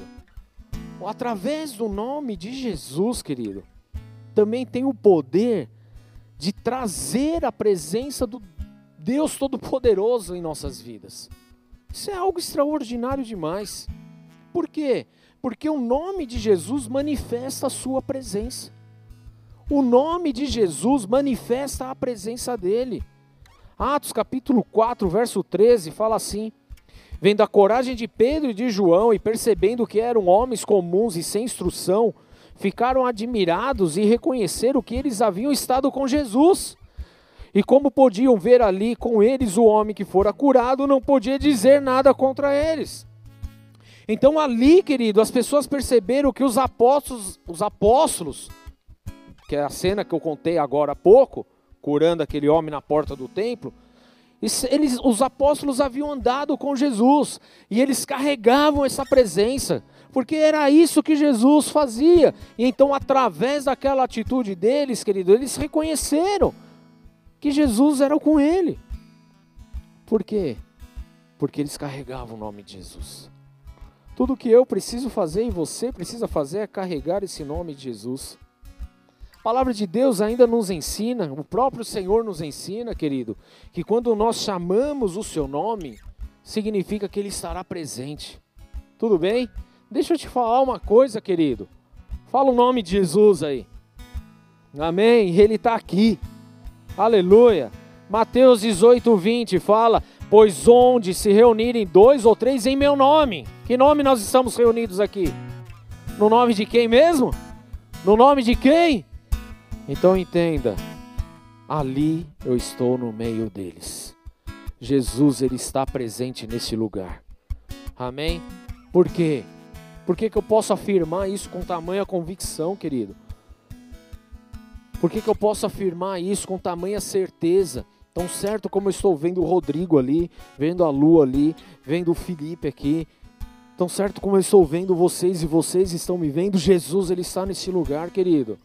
através do nome de Jesus, querido, também tem o poder de trazer a presença do Deus Todo-Poderoso em nossas vidas. Isso é algo extraordinário demais. Por quê? Porque o nome de Jesus manifesta a sua presença. O nome de Jesus manifesta a presença dele. Atos capítulo 4, verso 13 fala assim: Vendo a coragem de Pedro e de João e percebendo que eram homens comuns e sem instrução, ficaram admirados e reconheceram que eles haviam estado com Jesus. E como podiam ver ali com eles o homem que fora curado, não podia dizer nada contra eles. Então ali, querido, as pessoas perceberam que os apóstolos, os apóstolos, que é a cena que eu contei agora há pouco, curando aquele homem na porta do templo, eles, os apóstolos haviam andado com Jesus e eles carregavam essa presença, porque era isso que Jesus fazia. E então, através daquela atitude deles, querido, eles reconheceram que Jesus era com ele. Por quê? Porque eles carregavam o nome de Jesus. Tudo que eu preciso fazer e você precisa fazer é carregar esse nome de Jesus. Palavra de Deus ainda nos ensina, o próprio Senhor nos ensina, querido, que quando nós chamamos o seu nome, significa que ele estará presente. Tudo bem? Deixa eu te falar uma coisa, querido. Fala o nome de Jesus aí. Amém? Ele está aqui. Aleluia. Mateus 18, 20 fala: Pois onde se reunirem dois ou três em meu nome, que nome nós estamos reunidos aqui? No nome de quem mesmo? No nome de quem? Então entenda, ali eu estou no meio deles. Jesus ele está presente nesse lugar. Amém? Por quê? Por que, que eu posso afirmar isso com tamanha convicção, querido? Por que, que eu posso afirmar isso com tamanha certeza? Tão certo como eu estou vendo o Rodrigo ali, vendo a Lu ali, vendo o Felipe aqui. Tão certo como eu estou vendo vocês e vocês estão me vendo, Jesus ele está nesse lugar, querido.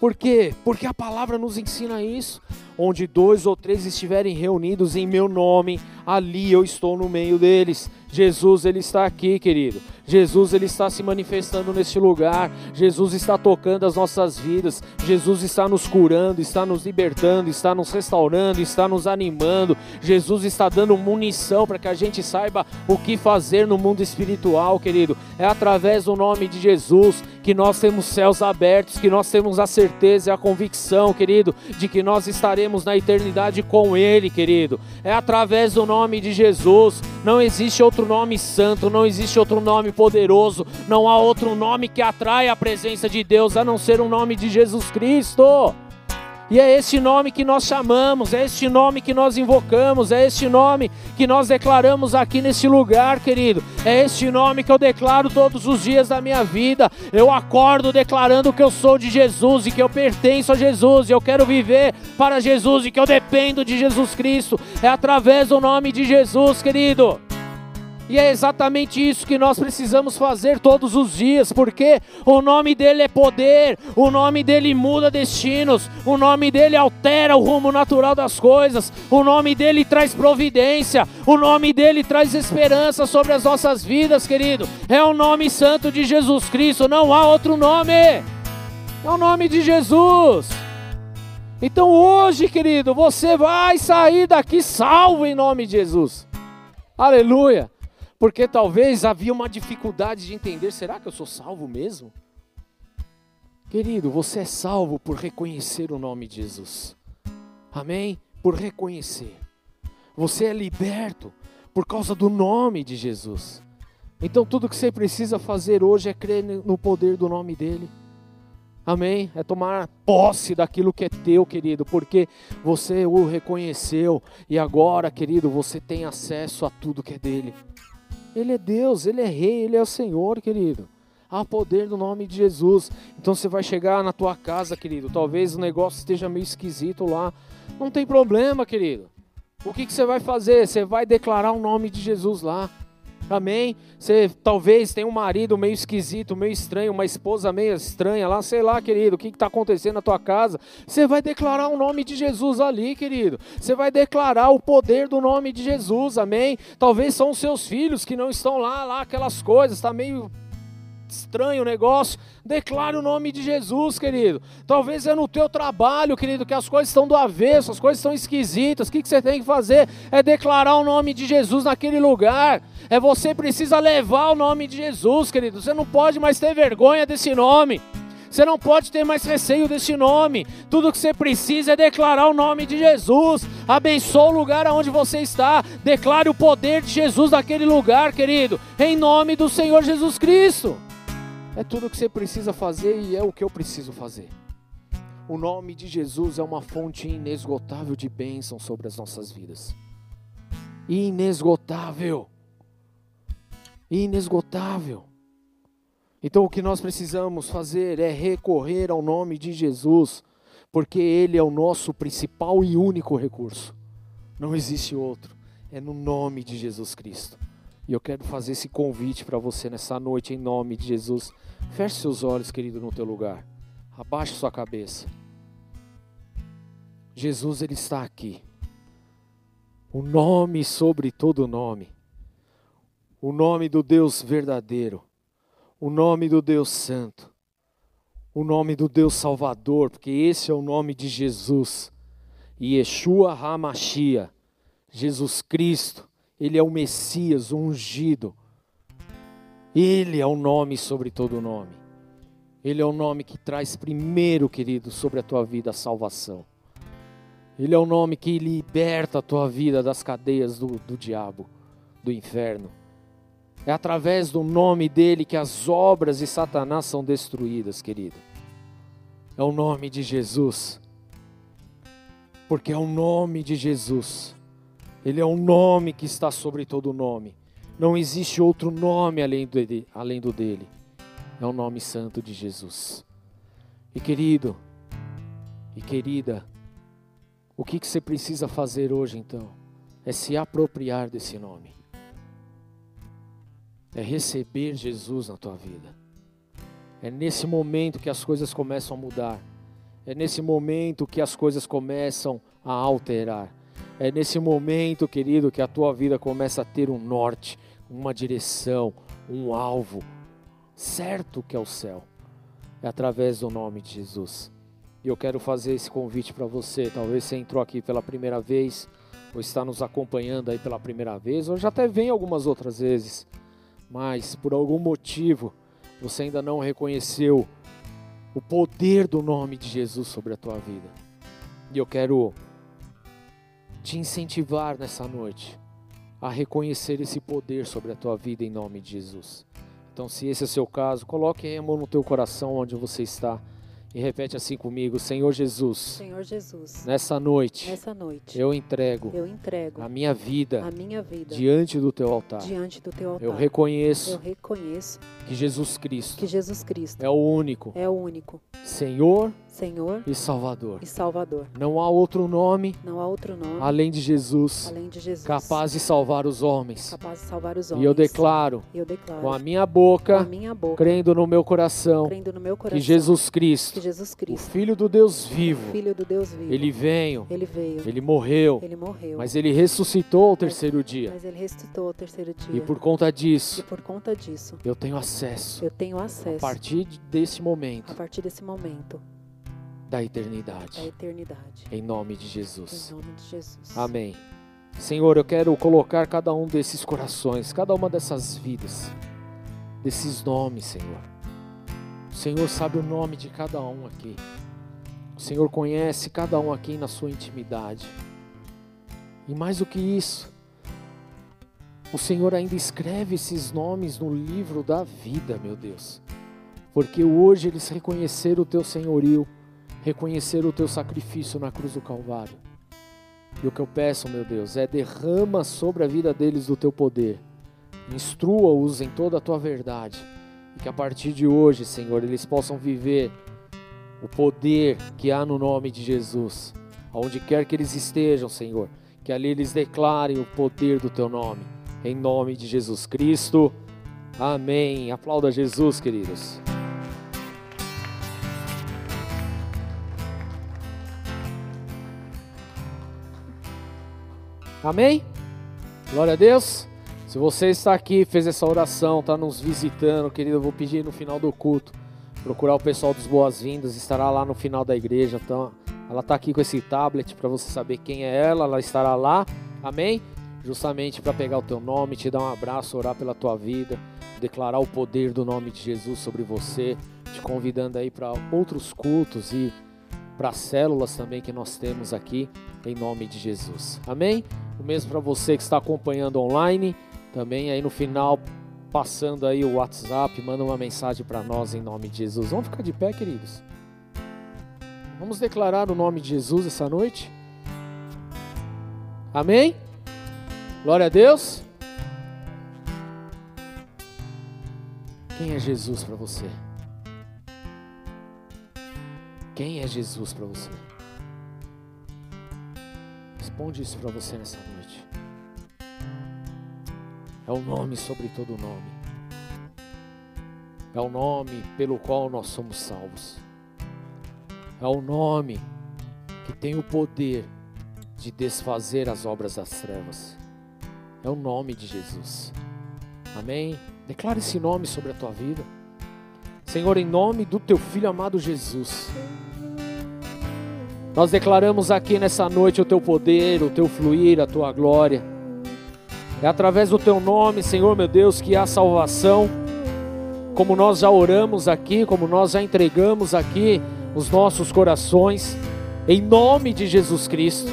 Por quê? Porque a palavra nos ensina isso. Onde dois ou três estiverem reunidos em meu nome, ali eu estou no meio deles. Jesus ele está aqui, querido. Jesus ele está se manifestando neste lugar. Jesus está tocando as nossas vidas. Jesus está nos curando, está nos libertando, está nos restaurando, está nos animando. Jesus está dando munição para que a gente saiba o que fazer no mundo espiritual, querido. É através do nome de Jesus que nós temos céus abertos, que nós temos a certeza e a convicção, querido, de que nós estaremos na eternidade com ele, querido. É através do nome de Jesus. Não existe outro nome santo, não existe outro nome poderoso, não há outro nome que atrai a presença de Deus a não ser o nome de Jesus Cristo. E é este nome que nós chamamos, é este nome que nós invocamos, é este nome que nós declaramos aqui nesse lugar, querido. É este nome que eu declaro todos os dias da minha vida. Eu acordo declarando que eu sou de Jesus e que eu pertenço a Jesus e eu quero viver para Jesus e que eu dependo de Jesus Cristo. É através do nome de Jesus, querido. E é exatamente isso que nós precisamos fazer todos os dias, porque o nome dele é poder, o nome dele muda destinos, o nome dele altera o rumo natural das coisas, o nome dele traz providência, o nome dele traz esperança sobre as nossas vidas, querido. É o nome santo de Jesus Cristo, não há outro nome. É o nome de Jesus. Então hoje, querido, você vai sair daqui salvo em nome de Jesus. Aleluia porque talvez havia uma dificuldade de entender: será que eu sou salvo mesmo? Querido, você é salvo por reconhecer o nome de Jesus. Amém? Por reconhecer. Você é liberto por causa do nome de Jesus. Então tudo que você precisa fazer hoje é crer no poder do nome dele. Amém? É tomar posse daquilo que é teu, querido, porque você o reconheceu e agora, querido, você tem acesso a tudo que é dele. Ele é Deus, Ele é Rei, Ele é o Senhor, querido. Há poder no nome de Jesus. Então você vai chegar na tua casa, querido. Talvez o negócio esteja meio esquisito lá. Não tem problema, querido. O que, que você vai fazer? Você vai declarar o nome de Jesus lá. Amém? Você talvez tenha um marido meio esquisito, meio estranho, uma esposa meio estranha lá, sei lá, querido, o que está acontecendo na tua casa? Você vai declarar o nome de Jesus ali, querido. Você vai declarar o poder do nome de Jesus, amém? Talvez são os seus filhos que não estão lá, lá, aquelas coisas, está meio estranho o negócio, declare o nome de Jesus, querido. Talvez é no teu trabalho, querido, que as coisas estão do avesso, as coisas estão esquisitas. O que, você tem que fazer? É declarar o nome de Jesus naquele lugar. É você precisa levar o nome de Jesus, querido. Você não pode mais ter vergonha desse nome. Você não pode ter mais receio desse nome. Tudo que você precisa é declarar o nome de Jesus. Abençoe o lugar onde você está. Declare o poder de Jesus naquele lugar, querido. Em nome do Senhor Jesus Cristo. É tudo o que você precisa fazer e é o que eu preciso fazer. O nome de Jesus é uma fonte inesgotável de bênção sobre as nossas vidas. Inesgotável. Inesgotável. Então o que nós precisamos fazer é recorrer ao nome de Jesus, porque Ele é o nosso principal e único recurso. Não existe outro. É no nome de Jesus Cristo. E eu quero fazer esse convite para você nessa noite, em nome de Jesus. Feche seus olhos, querido, no teu lugar. Abaixe sua cabeça. Jesus, Ele está aqui. O nome sobre todo nome. O nome do Deus verdadeiro. O nome do Deus Santo. O nome do Deus Salvador, porque esse é o nome de Jesus. Yeshua HaMashiach. Jesus Cristo ele é o Messias, o ungido. Ele é o nome sobre todo nome. Ele é o nome que traz primeiro, querido, sobre a tua vida a salvação. Ele é o nome que liberta a tua vida das cadeias do, do diabo, do inferno. É através do nome dele que as obras de Satanás são destruídas, querido. É o nome de Jesus. Porque é o nome de Jesus. Ele é o nome que está sobre todo nome. Não existe outro nome além, dele, além do dele. É o nome santo de Jesus. E querido, e querida, o que, que você precisa fazer hoje então? É se apropriar desse nome. É receber Jesus na tua vida. É nesse momento que as coisas começam a mudar. É nesse momento que as coisas começam a alterar. É nesse momento, querido, que a tua vida começa a ter um norte, uma direção, um alvo certo que é o céu. É através do nome de Jesus. E eu quero fazer esse convite para você. Talvez você entrou aqui pela primeira vez, ou está nos acompanhando aí pela primeira vez, ou já até vem algumas outras vezes. Mas por algum motivo você ainda não reconheceu o poder do nome de Jesus sobre a tua vida. E eu quero te incentivar nessa noite a reconhecer esse poder sobre a tua vida em nome de Jesus. Então, se esse é o seu caso, coloque a mão no teu coração onde você está e repete assim comigo, Senhor Jesus. Senhor Jesus. Nessa noite. Nessa noite. Eu entrego. Eu entrego. A minha vida. A minha vida. Diante do teu altar. Diante do teu altar. Eu reconheço. Eu reconheço. Que Jesus Cristo. Que Jesus Cristo. É o único. É o único. Senhor Senhor e Salvador. E Salvador. Não há outro nome. Não há outro nome. Além de Jesus. Além de Jesus. Capaz de salvar os homens. Capaz de salvar os homens. E eu declaro. Eu declaro. Com a minha boca. Com a minha boca. Crendo no meu coração. Crendo no meu coração. Que Jesus Cristo. Que Jesus Cristo. O Filho do Deus vivo. O Filho do Deus vivo. Ele veio. Ele veio. Ele morreu. Ele morreu. Mas ele ressuscitou ao terceiro dia. Mas ele ressuscitou ao terceiro dia. E por conta disso. E por conta disso. Eu tenho acesso. Eu tenho acesso. A partir desse momento. A partir desse momento da eternidade. Da eternidade. Em nome de Jesus. Em nome de Jesus. Amém. Senhor, eu quero colocar cada um desses corações, cada uma dessas vidas, desses nomes, Senhor. O Senhor sabe o nome de cada um aqui. O Senhor conhece cada um aqui na sua intimidade. E mais do que isso, o Senhor ainda escreve esses nomes no livro da vida, meu Deus. Porque hoje eles reconheceram o teu senhorio reconhecer o teu sacrifício na cruz do Calvário. E o que eu peço, meu Deus, é derrama sobre a vida deles do teu poder. Instrua-os em toda a tua verdade. E que a partir de hoje, Senhor, eles possam viver o poder que há no nome de Jesus. Aonde quer que eles estejam, Senhor, que ali eles declarem o poder do teu nome. Em nome de Jesus Cristo. Amém. Aplauda Jesus, queridos. Amém? Glória a Deus. Se você está aqui, fez essa oração, está nos visitando, querido, eu vou pedir no final do culto, procurar o pessoal dos boas-vindas, estará lá no final da igreja. Então, ela está aqui com esse tablet para você saber quem é ela, ela estará lá. Amém? Justamente para pegar o teu nome, te dar um abraço, orar pela tua vida, declarar o poder do nome de Jesus sobre você, te convidando aí para outros cultos e para células também que nós temos aqui, em nome de Jesus. Amém? O mesmo para você que está acompanhando online, também aí no final, passando aí o WhatsApp, manda uma mensagem para nós em nome de Jesus. Vamos ficar de pé, queridos? Vamos declarar o nome de Jesus essa noite? Amém? Glória a Deus. Quem é Jesus para você? Quem é Jesus para você? Responde isso para você nessa noite. É o nome sobre todo nome. É o nome pelo qual nós somos salvos. É o nome que tem o poder de desfazer as obras das trevas. É o nome de Jesus. Amém? Declara esse nome sobre a tua vida. Senhor, em nome do teu filho amado Jesus. Nós declaramos aqui nessa noite o teu poder, o teu fluir, a tua glória. É através do teu nome, Senhor meu Deus, que há salvação. Como nós já oramos aqui, como nós já entregamos aqui os nossos corações. Em nome de Jesus Cristo.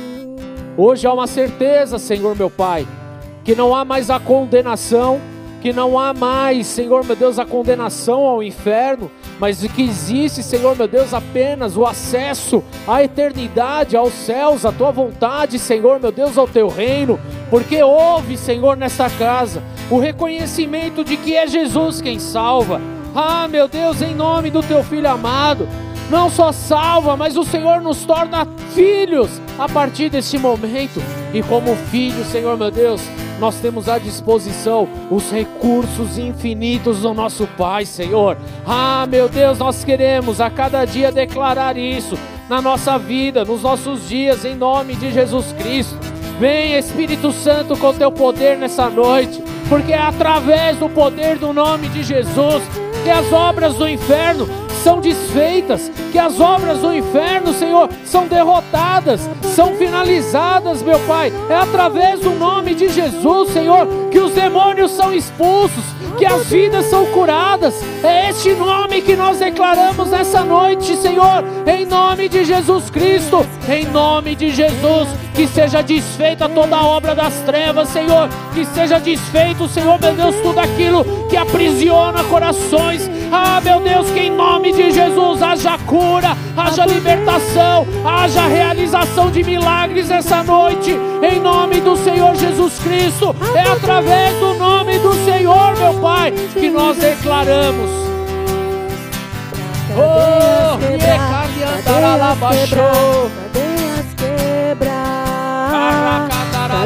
Hoje há uma certeza, Senhor meu Pai, que não há mais a condenação, que não há mais, Senhor meu Deus, a condenação ao inferno, mas que existe, Senhor meu Deus, apenas o acesso à eternidade, aos céus, à tua vontade, Senhor meu Deus, ao teu reino, porque houve, Senhor, nesta casa o reconhecimento de que é Jesus quem salva. Ah, meu Deus, em nome do teu filho amado, não só salva, mas o Senhor nos torna filhos a partir desse momento. E como filho, Senhor meu Deus, nós temos à disposição os recursos infinitos do nosso Pai, Senhor. Ah, meu Deus, nós queremos a cada dia declarar isso na nossa vida, nos nossos dias, em nome de Jesus Cristo. Vem, Espírito Santo, com teu poder nessa noite, porque é através do poder do nome de Jesus que as obras do inferno são desfeitas, que as obras do inferno, Senhor, são derrotadas, são finalizadas, meu Pai. É através do nome de Jesus, Senhor, que os demônios são expulsos, que as vidas são curadas. É este nome que nós declaramos nessa noite, Senhor, em nome de Jesus Cristo, em nome de Jesus, que seja desfeita toda a obra das trevas, Senhor, que seja desfeito, Senhor, meu Deus, tudo aquilo que aprisiona corações. Ah, meu Deus, que em nome de Jesus haja cura, haja libertação, haja realização de milagres essa noite, em nome do Senhor Jesus Cristo. É através do nome do Senhor, meu Pai, que nós declaramos. Oh,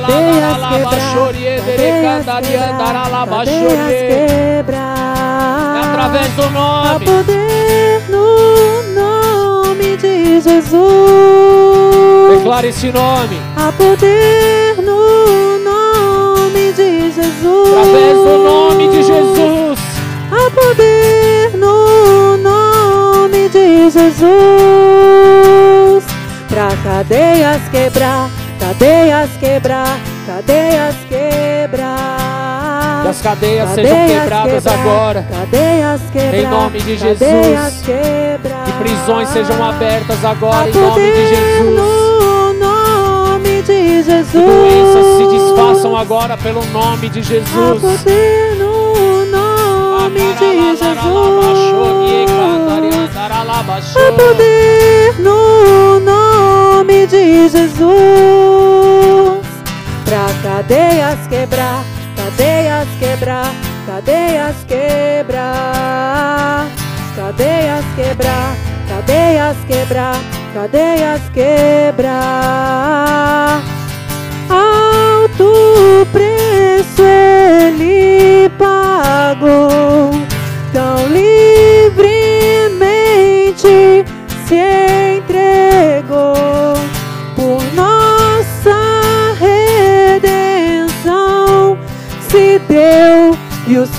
cadeias quebrar, cadeias quebrar. Através do Há nome. poder no nome de Jesus. Declare esse nome. Há poder no nome de Jesus. Através do nome de Jesus. Há poder no nome de Jesus. Pra cadeias quebrar, cadeias quebrar, cadeias quebrar. Que as cadeias sejam Cadeias quebradas quebrar, agora. Cadeias quebrar. Em nome de Jesus. Quebrar. Que prisões sejam abertas agora em nome de Jesus. No nome de Jesus. Que doenças se desfaçam agora pelo nome de Jesus. poder no nome de Jesus. Há poder no nome de Jesus pra cadeias quebrar, cadeias quebrar, cadeias quebrar, cadeias quebrar, cadeias quebrar, cadeias quebrar.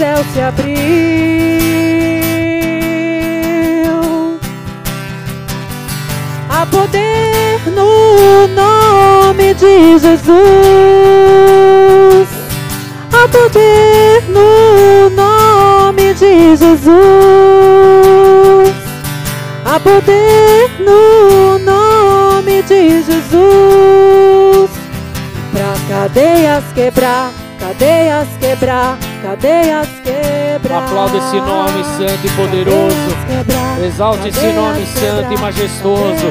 Céu se abriu. Há poder no nome de Jesus. Há poder no nome de Jesus. Há poder no nome de Jesus. Pra cadeias quebrar, cadeias quebrar, cadeias. Aplauda esse nome santo e poderoso. Exalte esse nome santo e majestoso.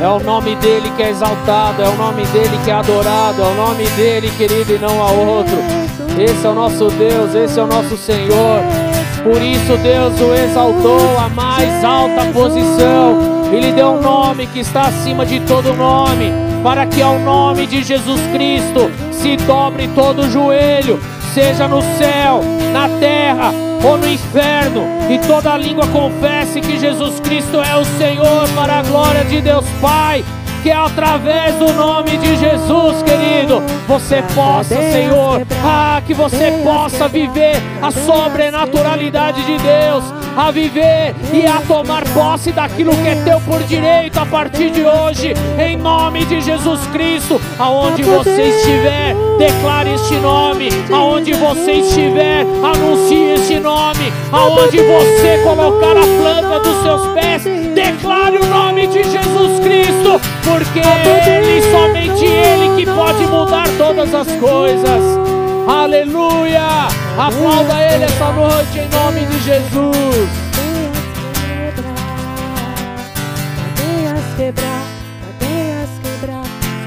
É o nome dele que é exaltado, é o nome dele que é adorado, é o nome dele, querido, e não há outro. Esse é o nosso Deus, esse é o nosso Senhor. Por isso Deus o exaltou à mais alta posição e lhe deu um nome que está acima de todo nome, para que ao nome de Jesus Cristo se dobre todo o joelho, seja no céu, na terra ou no inferno, e toda língua confesse que Jesus Cristo é o Senhor para a glória de Deus Pai. Que é através do nome de Jesus, querido, você possa, Senhor, ah, que você possa viver a sobrenaturalidade de Deus, a viver e a tomar posse daquilo que é teu por direito a partir de hoje, em nome de Jesus Cristo, aonde você estiver, declare este nome, aonde você estiver, anuncie este nome, aonde você colocar a planta dos seus pés, declare o nome de Jesus Cristo, porque Ele, somente Ele que pode mudar todas as coisas. Aleluia! Aplauda Ele essa noite em nome de Jesus.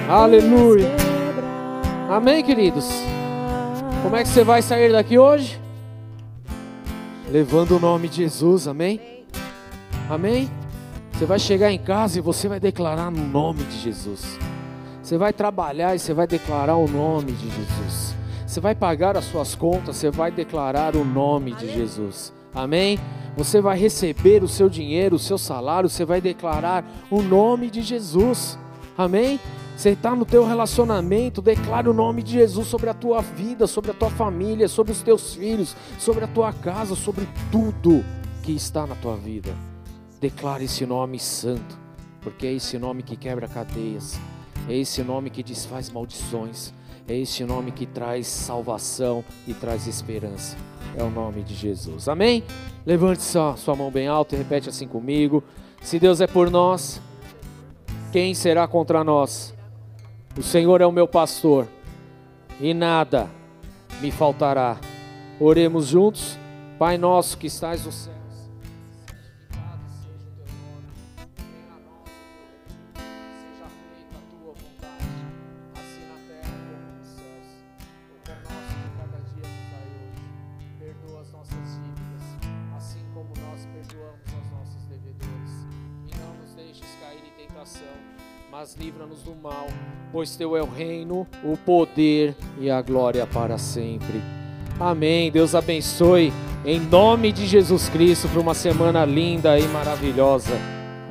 Aleluia. Amém, queridos? Como é que você vai sair daqui hoje? Levando o nome de Jesus, amém? Amém? Você vai chegar em casa e você vai declarar no nome de Jesus. Você vai trabalhar e você vai declarar o nome de Jesus. Você vai pagar as suas contas, você vai declarar o nome de Jesus. Amém? Você vai receber o seu dinheiro, o seu salário, você vai declarar o nome de Jesus. Amém? Você está no teu relacionamento, declare o nome de Jesus sobre a tua vida, sobre a tua família, sobre os teus filhos, sobre a tua casa, sobre tudo que está na tua vida. Declare esse nome santo, porque é esse nome que quebra cadeias, é esse nome que desfaz maldições, é esse nome que traz salvação e traz esperança. É o nome de Jesus. Amém? Levante sua, sua mão bem alta e repete assim comigo. Se Deus é por nós, quem será contra nós? O Senhor é o meu pastor e nada me faltará. Oremos juntos. Pai nosso que estás no céu. Livra-nos do mal, pois teu é o reino, o poder e a glória para sempre. Amém. Deus abençoe em nome de Jesus Cristo para uma semana linda e maravilhosa.